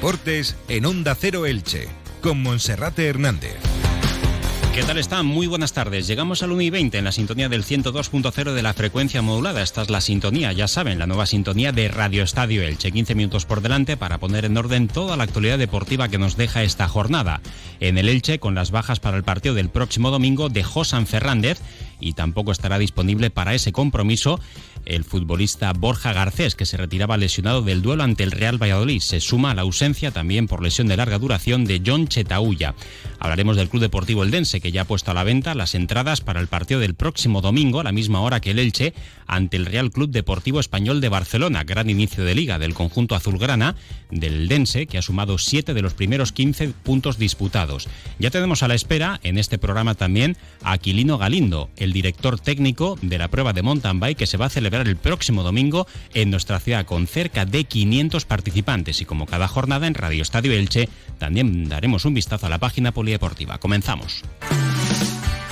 Deportes en Onda Cero Elche, con Monserrate Hernández. ¿Qué tal están? Muy buenas tardes. Llegamos al 1 y 20 en la sintonía del 102.0 de la frecuencia modulada. Esta es la sintonía, ya saben, la nueva sintonía de Radio Estadio Elche. 15 minutos por delante para poner en orden toda la actualidad deportiva que nos deja esta jornada. En el Elche, con las bajas para el partido del próximo domingo de Josan Fernández y tampoco estará disponible para ese compromiso el futbolista Borja Garcés, que se retiraba lesionado del duelo ante el Real Valladolid. Se suma a la ausencia también por lesión de larga duración de John Chetaulla. Hablaremos del Club Deportivo Eldense, que ya ha puesto a la venta las entradas para el partido del próximo domingo, a la misma hora que el Elche, ante el Real Club Deportivo Español de Barcelona. Gran inicio de liga del conjunto azulgrana del Eldense, que ha sumado siete de los primeros 15 puntos disputados. Ya tenemos a la espera en este programa también a Aquilino Galindo, el director técnico de la prueba de mountain bike que se va a celebrar el próximo domingo en nuestra ciudad con cerca de 500 participantes y como cada jornada en Radio Estadio Elche también daremos un vistazo a la página polideportiva. Comenzamos.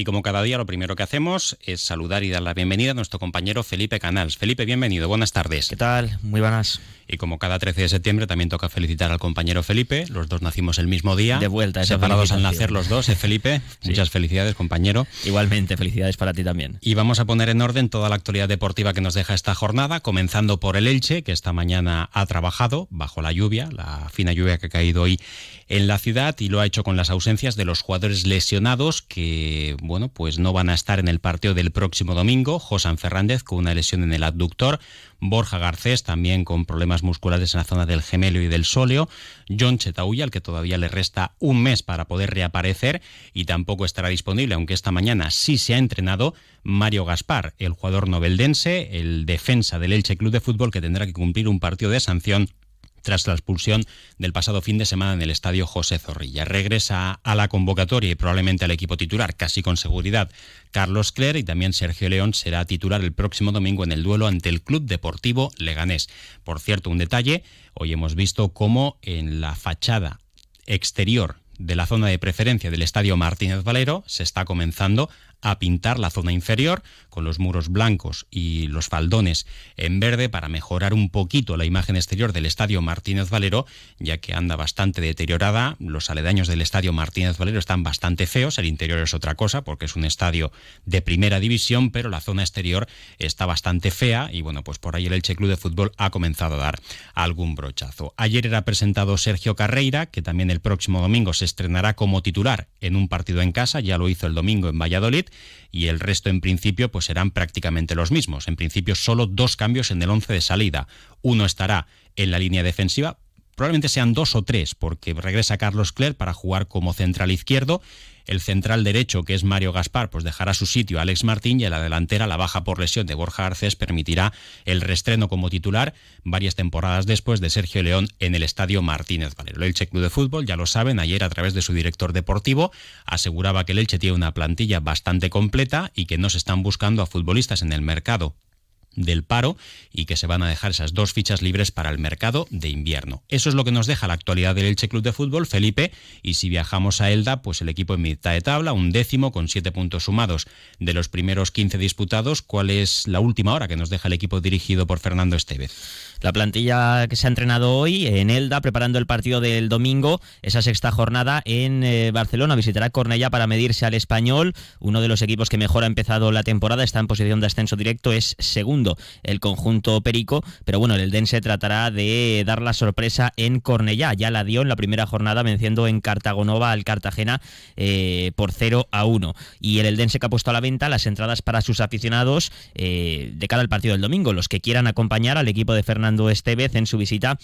Y como cada día, lo primero que hacemos es saludar y dar la bienvenida a nuestro compañero Felipe Canals. Felipe, bienvenido, buenas tardes. ¿Qué tal? Muy buenas. Y como cada 13 de septiembre, también toca felicitar al compañero Felipe. Los dos nacimos el mismo día. De vuelta, separados al nacer los dos, ¿eh, Felipe? Muchas felicidades, compañero. Igualmente, felicidades para ti también. Y vamos a poner en orden toda la actualidad deportiva que nos deja esta jornada, comenzando por el Elche, que esta mañana ha trabajado bajo la lluvia, la fina lluvia que ha caído hoy en la ciudad y lo ha hecho con las ausencias de los jugadores lesionados que, bueno, pues no van a estar en el partido del próximo domingo. Josan Fernández con una lesión en el abductor, Borja Garcés también con problemas musculares en la zona del gemelo y del sóleo, John Chetauya, al que todavía le resta un mes para poder reaparecer y tampoco estará disponible, aunque esta mañana sí se ha entrenado, Mario Gaspar, el jugador noveldense, el defensa del Elche Club de Fútbol que tendrá que cumplir un partido de sanción tras la expulsión del pasado fin de semana en el estadio José Zorrilla. Regresa a la convocatoria y probablemente al equipo titular, casi con seguridad, Carlos Cler y también Sergio León será titular el próximo domingo en el duelo ante el Club Deportivo Leganés. Por cierto, un detalle, hoy hemos visto cómo en la fachada exterior de la zona de preferencia del Estadio Martínez Valero se está comenzando a pintar la zona inferior con los muros blancos y los faldones en verde para mejorar un poquito la imagen exterior del Estadio Martínez Valero, ya que anda bastante deteriorada. Los aledaños del Estadio Martínez Valero están bastante feos, el interior es otra cosa porque es un estadio de primera división, pero la zona exterior está bastante fea y bueno, pues por ahí el Elche Club de Fútbol ha comenzado a dar algún brochazo. Ayer era presentado Sergio Carreira, que también el próximo domingo se estrenará como titular en un partido en casa, ya lo hizo el domingo en Valladolid y el resto en principio pues serán prácticamente los mismos. En principio solo dos cambios en el once de salida. Uno estará en la línea defensiva, probablemente sean dos o tres, porque regresa Carlos Cler para jugar como central izquierdo el central derecho, que es Mario Gaspar, pues dejará su sitio a Alex Martín y en la delantera la baja por lesión de Borja Garcés permitirá el restreno como titular varias temporadas después de Sergio León en el estadio Martínez Valero. El Elche Club de Fútbol, ya lo saben, ayer a través de su director deportivo aseguraba que el Elche tiene una plantilla bastante completa y que no se están buscando a futbolistas en el mercado del paro y que se van a dejar esas dos fichas libres para el mercado de invierno. Eso es lo que nos deja la actualidad del Elche Club de Fútbol, Felipe, y si viajamos a Elda, pues el equipo en mitad de tabla, un décimo con siete puntos sumados de los primeros 15 disputados. ¿Cuál es la última hora que nos deja el equipo dirigido por Fernando Estevez? La plantilla que se ha entrenado hoy en Elda, preparando el partido del domingo, esa sexta jornada en eh, Barcelona, visitará Cornellá para medirse al español, uno de los equipos que mejor ha empezado la temporada, está en posición de ascenso directo, es segundo el conjunto Perico, pero bueno, el Dense tratará de dar la sorpresa en Cornellá, ya la dio en la primera jornada venciendo en Cartagonova al Cartagena eh, por 0 a 1. Y el Eldense que ha puesto a la venta las entradas para sus aficionados eh, de cara al partido del domingo, los que quieran acompañar al equipo de Fernando Estevez en su visita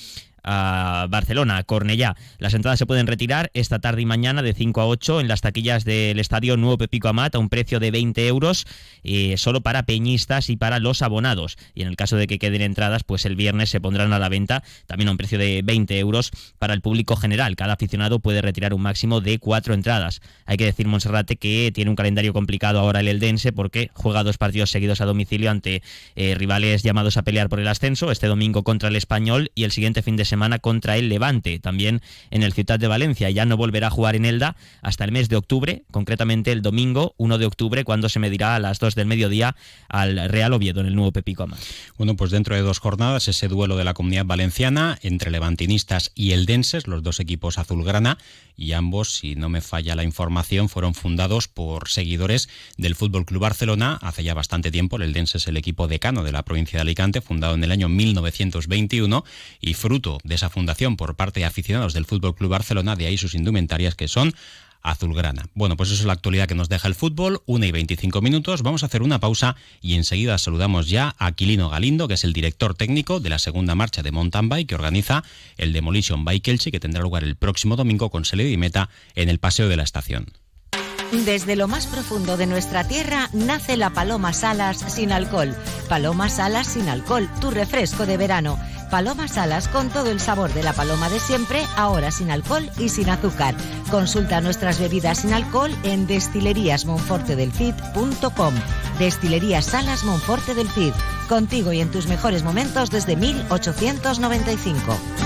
a Barcelona, a Cornellá. Las entradas se pueden retirar esta tarde y mañana de 5 a 8 en las taquillas del estadio Nuevo Pepico Amat a un precio de 20 euros, eh, solo para peñistas y para los abonados. Y en el caso de que queden entradas, pues el viernes se pondrán a la venta también a un precio de 20 euros para el público general. Cada aficionado puede retirar un máximo de cuatro entradas. Hay que decir, Monserrate, que tiene un calendario complicado ahora el Eldense porque juega dos partidos seguidos a domicilio ante eh, rivales llamados a pelear por el ascenso. Este domingo contra el Español y el siguiente fin de semana contra el Levante, también en el Ciudad de Valencia. Ya no volverá a jugar en Elda hasta el mes de octubre, concretamente el domingo 1 de octubre, cuando se medirá a las 2 del mediodía al Real Oviedo en el nuevo Pepicoma. Bueno, pues dentro de dos jornadas ese duelo de la comunidad valenciana entre levantinistas y eldenses, los dos equipos azulgrana, y ambos, si no me falla la información, fueron fundados por seguidores del Fútbol Club Barcelona hace ya bastante tiempo. El Eldense es el equipo decano de la provincia de Alicante, fundado en el año 1921 y fruto de esa fundación por parte de aficionados del Fútbol Club Barcelona, de ahí sus indumentarias que son azulgrana. Bueno, pues eso es la actualidad que nos deja el fútbol, 1 y 25 minutos. Vamos a hacer una pausa y enseguida saludamos ya a Aquilino Galindo, que es el director técnico de la segunda marcha de mountain bike que organiza el Demolition Bike Elche, que tendrá lugar el próximo domingo con salida y meta en el Paseo de la Estación. Desde lo más profundo de nuestra tierra nace la Paloma Salas sin alcohol. Paloma Salas sin alcohol, tu refresco de verano. Paloma Salas con todo el sabor de la paloma de siempre, ahora sin alcohol y sin azúcar. Consulta nuestras bebidas sin alcohol en destileríasmonfortedelcid.com. Destilerías Salas Monforte del Cid. Contigo y en tus mejores momentos desde 1895.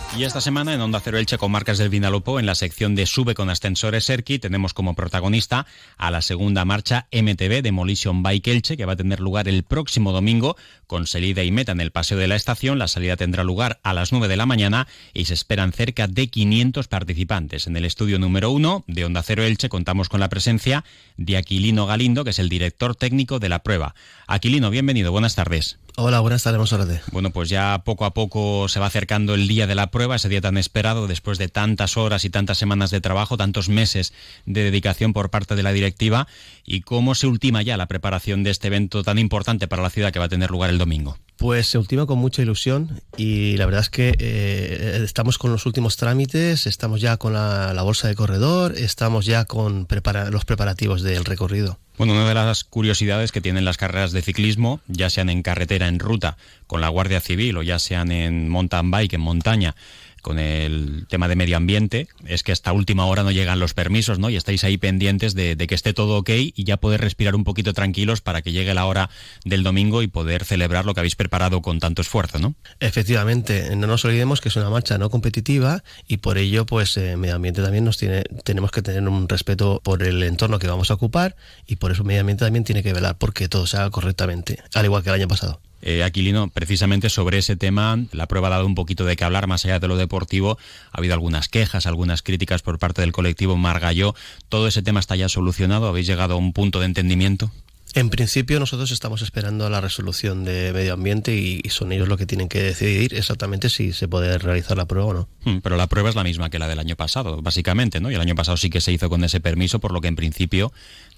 Y esta semana en Onda Cero Elche con Marcas del Vinalopó, en la sección de Sube con Ascensores Serki, tenemos como protagonista a la segunda marcha MTV Demolition Bike Elche, que va a tener lugar el próximo domingo con salida y meta en el Paseo de la Estación. La salida tendrá lugar a las 9 de la mañana y se esperan cerca de 500 participantes. En el estudio número 1 de Onda Cero Elche contamos con la presencia de Aquilino Galindo, que es el director técnico de la prueba. Aquilino, bienvenido, buenas tardes. Hola, buenas tardes, Monserrate. Bueno, pues ya poco a poco se va acercando el día de la prueba, ese día tan esperado después de tantas horas y tantas semanas de trabajo, tantos meses de dedicación por parte de la directiva. ¿Y cómo se ultima ya la preparación de este evento tan importante para la ciudad que va a tener lugar el domingo? Pues se ultima con mucha ilusión y la verdad es que eh, estamos con los últimos trámites, estamos ya con la, la bolsa de corredor, estamos ya con prepara los preparativos del recorrido. Bueno, una de las curiosidades que tienen las carreras de ciclismo, ya sean en carretera, en ruta, con la Guardia Civil o ya sean en mountain bike, en montaña, con el tema de medio ambiente es que hasta última hora no llegan los permisos, ¿no? Y estáis ahí pendientes de, que esté todo ok y ya poder respirar un poquito tranquilos para que llegue la hora del domingo y poder celebrar lo que habéis preparado con tanto esfuerzo, ¿no? Efectivamente, no nos olvidemos que es una marcha no competitiva y por ello, pues, eh, medio ambiente también nos tiene, tenemos que tener un respeto por el entorno que vamos a ocupar y por eso medio ambiente también tiene que velar porque todo se haga correctamente, al igual que el año pasado. Eh, Aquilino, precisamente sobre ese tema, la prueba ha dado un poquito de que hablar, más allá de lo deportivo, ha habido algunas quejas, algunas críticas por parte del colectivo Margallo. ¿Todo ese tema está ya solucionado? ¿Habéis llegado a un punto de entendimiento? En principio nosotros estamos esperando la resolución de medio ambiente y, son ellos los que tienen que decidir exactamente si se puede realizar la prueba o no. Hmm, pero la prueba es la misma que la del año pasado, básicamente, ¿no? Y el año pasado sí que se hizo con ese permiso, por lo que en principio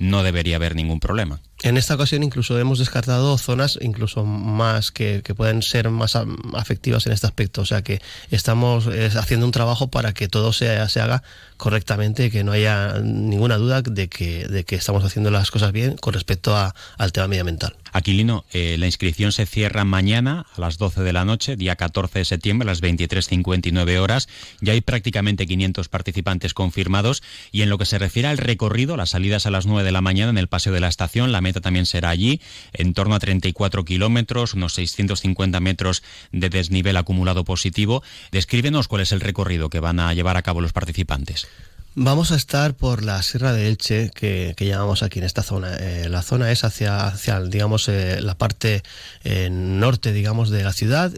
no debería haber ningún problema. En esta ocasión incluso hemos descartado zonas incluso más que, que pueden ser más afectivas en este aspecto. O sea que estamos haciendo un trabajo para que todo se, se haga correctamente, que no haya ninguna duda de que, de que estamos haciendo las cosas bien con respecto a, al tema medioambiental. Aquilino, eh, la inscripción se cierra mañana a las 12 de la noche, día 14 de septiembre, a las 23.59 horas. Ya hay prácticamente 500 participantes confirmados. Y en lo que se refiere al recorrido, las salidas a las 9 de la mañana en el Paseo de la Estación, la meta también será allí, en torno a 34 kilómetros, unos 650 metros de desnivel acumulado positivo. Descríbenos cuál es el recorrido que van a llevar a cabo los participantes. Vamos a estar por la Sierra de Elche, que, llamamos aquí en esta zona. Eh, la zona es hacia, hacia digamos, eh, la parte eh, norte, digamos, de la ciudad,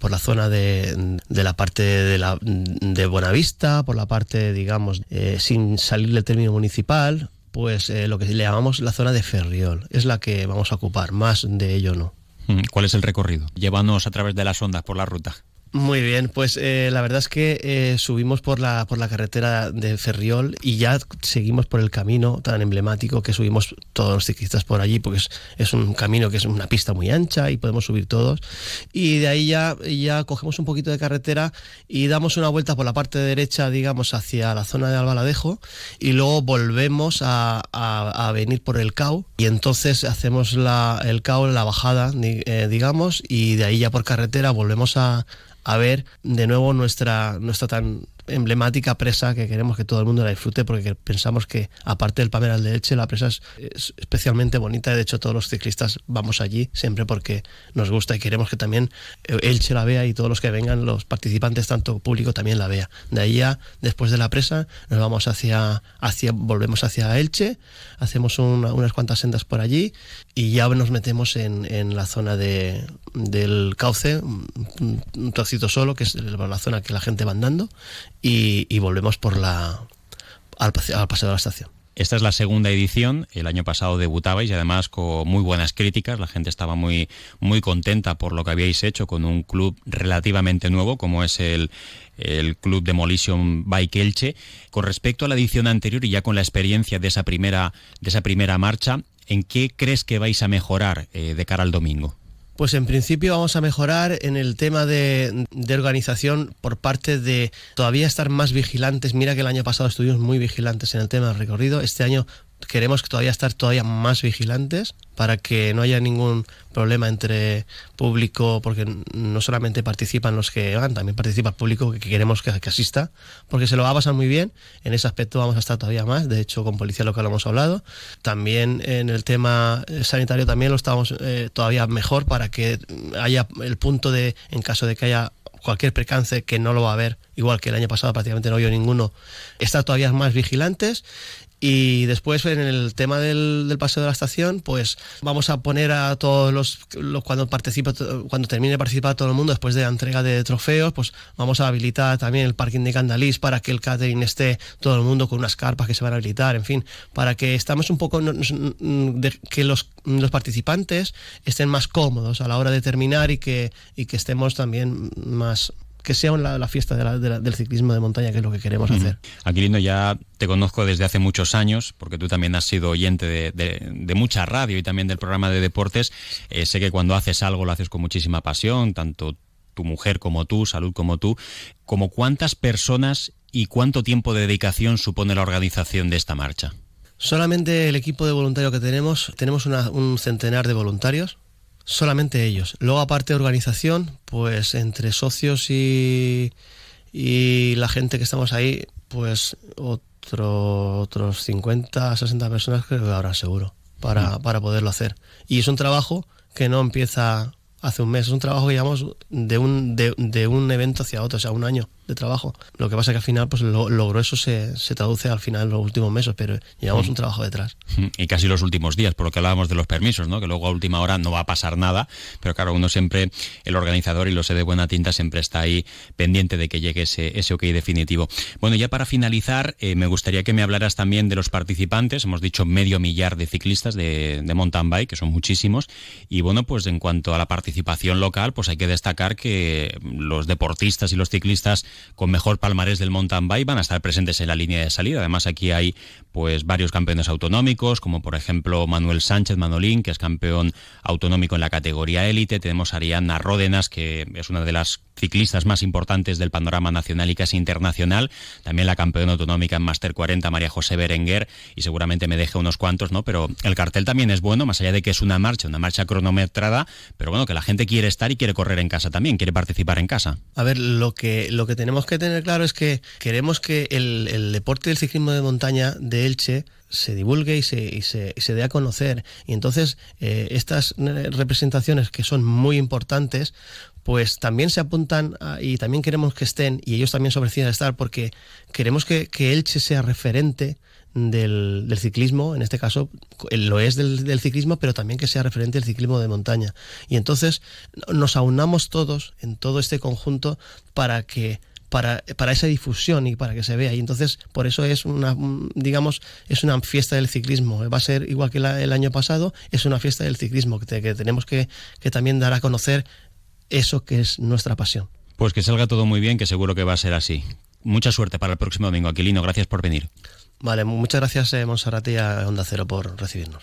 por la zona de, de la parte de, la, de Buenavista, por la parte, digamos, sin salir del término municipal, pues eh, lo que le llamamos la zona de Ferriol. Es la que vamos a ocupar, más de ello no. Mm, ¿Cuál es el recorrido? Llévanos a través de las ondas por la ruta. Muy bien, pues eh, la verdad es que eh, subimos por la, por la carretera de Ferriol y ya seguimos por el camino tan emblemático que subimos todos los ciclistas por allí, porque es, un camino que es una pista muy ancha y podemos subir todos. Y de ahí ya, ya cogemos un poquito de carretera y damos una vuelta por la parte derecha, digamos, hacia la zona de Albaladejo y luego volvemos a, a, venir por el CAU y entonces hacemos la, el CAU, la bajada, eh, digamos, y de ahí ya por carretera volvemos a a ver de nuevo nuestra, nuestra tan emblemática presa que queremos que todo el mundo la disfrute porque pensamos que aparte del Pameral de Elche la presa es, especialmente bonita. Y de hecho todos los ciclistas vamos allí siempre porque nos gusta y queremos que también Elche la vea y todos los que vengan los participantes tanto público también la vea. De ahí ya después de la presa nos vamos hacia, hacia volvemos hacia Elche hacemos unas cuantas sendas por allí y ya nos metemos en, en la zona de, del cauce un, un trocito solo que es la zona que la gente va andando y, y volvemos por la al, paseo de la estación. Esta es la segunda edición. El año pasado debutabais y además con muy buenas críticas. La gente estaba muy, muy contenta por lo que habíais hecho con un club relativamente nuevo como es el, el Club Demolition Bike Elche. Con respecto a la edición anterior y ya con la experiencia de esa primera, de esa primera marcha, ¿en qué crees que vais a mejorar eh, de cara al domingo? Pues en principio vamos a mejorar en el tema de, organización por parte de todavía estar más vigilantes. Mira que el año pasado estuvimos muy vigilantes en el tema del recorrido. Este año queremos todavía estar todavía más vigilantes para que no haya ningún problema entre público, porque no solamente participan los que van, también participa el público que queremos que, asista, porque se lo va a pasar muy bien. En ese aspecto vamos a estar todavía más. De hecho, con policía local lo hemos hablado. También en el tema sanitario también lo estamos eh, todavía mejor para que haya el punto de, en caso de que haya cualquier percance que no lo va a haber, igual que el año pasado prácticamente no vio ninguno, estar todavía más vigilantes. Y después en el tema del, del, paseo de la estación, pues vamos a poner a todos los, los, cuando participa, cuando termine de participar todo el mundo después de la entrega de trofeos, pues vamos a habilitar también el parking de Candalís para que el catering esté todo el mundo con unas carpas que se van a habilitar, en fin, para que estamos un poco de, que los, los participantes estén más cómodos a la hora de terminar y que, y que estemos también más que sea la, la fiesta de la, de la, del ciclismo de montaña, que es lo que queremos hacer. Aquilino, ya te conozco desde hace muchos años, porque tú también has sido oyente de, de, de mucha radio y también del programa de deportes. Eh, sé que cuando haces algo lo haces con muchísima pasión, tanto tu mujer como tú, salud como tú. ¿Como cuántas personas y cuánto tiempo de dedicación supone la organización de esta marcha? Solamente el equipo de voluntarios que tenemos, tenemos una, un centenar de voluntarios, solamente ellos. Luego, aparte de organización, pues entre socios y, y la gente que estamos ahí, pues otro, otros 50, 60 personas creo que habrá seguro para, para poderlo hacer. Y es un trabajo que no empieza hace un mes, es un trabajo que llevamos de un, de, de un evento hacia otro, o sea, un año de trabajo. Lo que pasa es que al final, pues lo, lo grueso se, se, traduce al final en los últimos meses, pero llevamos mm. un trabajo detrás. Y casi los últimos días, por lo que hablábamos de los permisos, ¿no? Que luego a última hora no va a pasar nada, pero claro, uno siempre, el organizador y lo sé de buena tinta, siempre está ahí pendiente de que llegue ese, ese ok definitivo. Bueno, ya para finalizar, eh, me gustaría que me hablaras también de los participantes. Hemos dicho medio millar de ciclistas de, de mountain bike, que son muchísimos. Y bueno, pues en cuanto a la participación local, pues hay que destacar que los deportistas y los ciclistas con mejor palmarés del mountain bike van a estar presentes en la línea de salida. Además, aquí hay pues varios campeones autonómicos, como por ejemplo Manuel Sánchez Manolín, que es campeón autonómico en la categoría élite. Tenemos a Ariana Ródenas, que es una de las ciclistas más importantes del panorama nacional y casi internacional. También la campeona autonómica en Master 40, María José Berenguer, y seguramente me deje unos cuantos, ¿no? Pero el cartel también es bueno, más allá de que es una marcha, una marcha cronometrada, pero bueno, que la gente quiere estar y quiere correr en casa también, quiere participar en casa. A ver, lo que, lo que tenemos que tener claro es que queremos que el, deporte del ciclismo de montaña de Elche se divulgue y se, y se, dé a conocer. Y entonces eh, estas representaciones que son muy importantes, pues también se apuntan y también queremos que estén, y ellos también se ofrecen a estar, porque queremos que, que Elche sea referente del, del, ciclismo, en este caso lo es del, ciclismo, pero también que sea referente del ciclismo de montaña. Y entonces nos aunamos todos en todo este conjunto para que para, para esa difusión y para que se vea. Y entonces, por eso es una, digamos, es una fiesta del ciclismo. Va a ser igual que el año pasado, es una fiesta del ciclismo, que, que tenemos que, que también dar a conocer eso que es nuestra pasión. Pues que salga todo muy bien, que seguro que va a ser así. Mucha suerte para el próximo domingo. Aquilino, gracias por venir. Vale, muchas gracias, eh, Monserrat y a Onda Cero por recibirnos.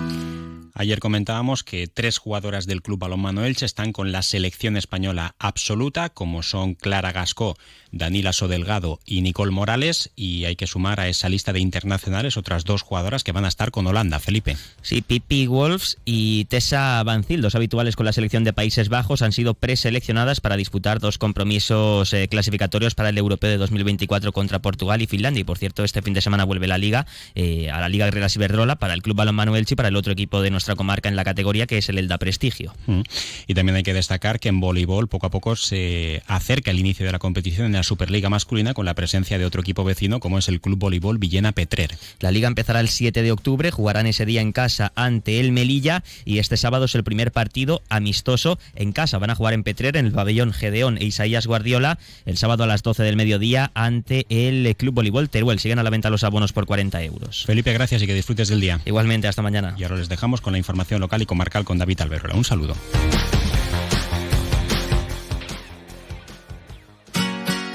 Ayer comentábamos que tres jugadoras del Club Balonmano Elche están con la selección española absoluta, como son Clara Gascó, Danila Sodelgado y Nicole Morales, y hay que sumar a esa lista de internacionales otras dos jugadoras que van a estar con Holanda, Felipe. Sí, Pipi Wolves y Tessa Banzil, dos habituales con la selección de Países Bajos, han sido preseleccionadas para disputar dos compromisos eh, clasificatorios para el Europeo de 2024 contra Portugal y Finlandia. Y por cierto, este fin de semana vuelve la Liga, eh, a la Liga Guerrera Ciberdrola para el Club Balonmano Elche y para el otro equipo de nuestra comarca en la categoría, que es el Elda Prestigio. Mm. Y también hay que destacar que en voleibol poco a poco se acerca el inicio de la competición en la Superliga masculina con la presencia de otro equipo vecino como es el Club Voleibol Villena Petrer. La liga empezará el 7 de octubre, jugarán ese día en casa ante el Melilla y este sábado es el primer partido amistoso en casa. Van a jugar en Petrer en el pabellón Gedeón e Isaías Guardiola el sábado a las 12 del mediodía ante el Club Voleibol Teruel. Siguen a la venta los abonos por 40 euros. Felipe, gracias y que disfrutes del día. Igualmente, hasta mañana. Y ahora les dejamos con la información local y comarcal con David Alberola. Un saludo.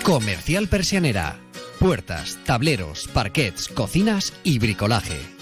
Comercial Persianera. Puertas, tableros, parquets, cocinas y bricolaje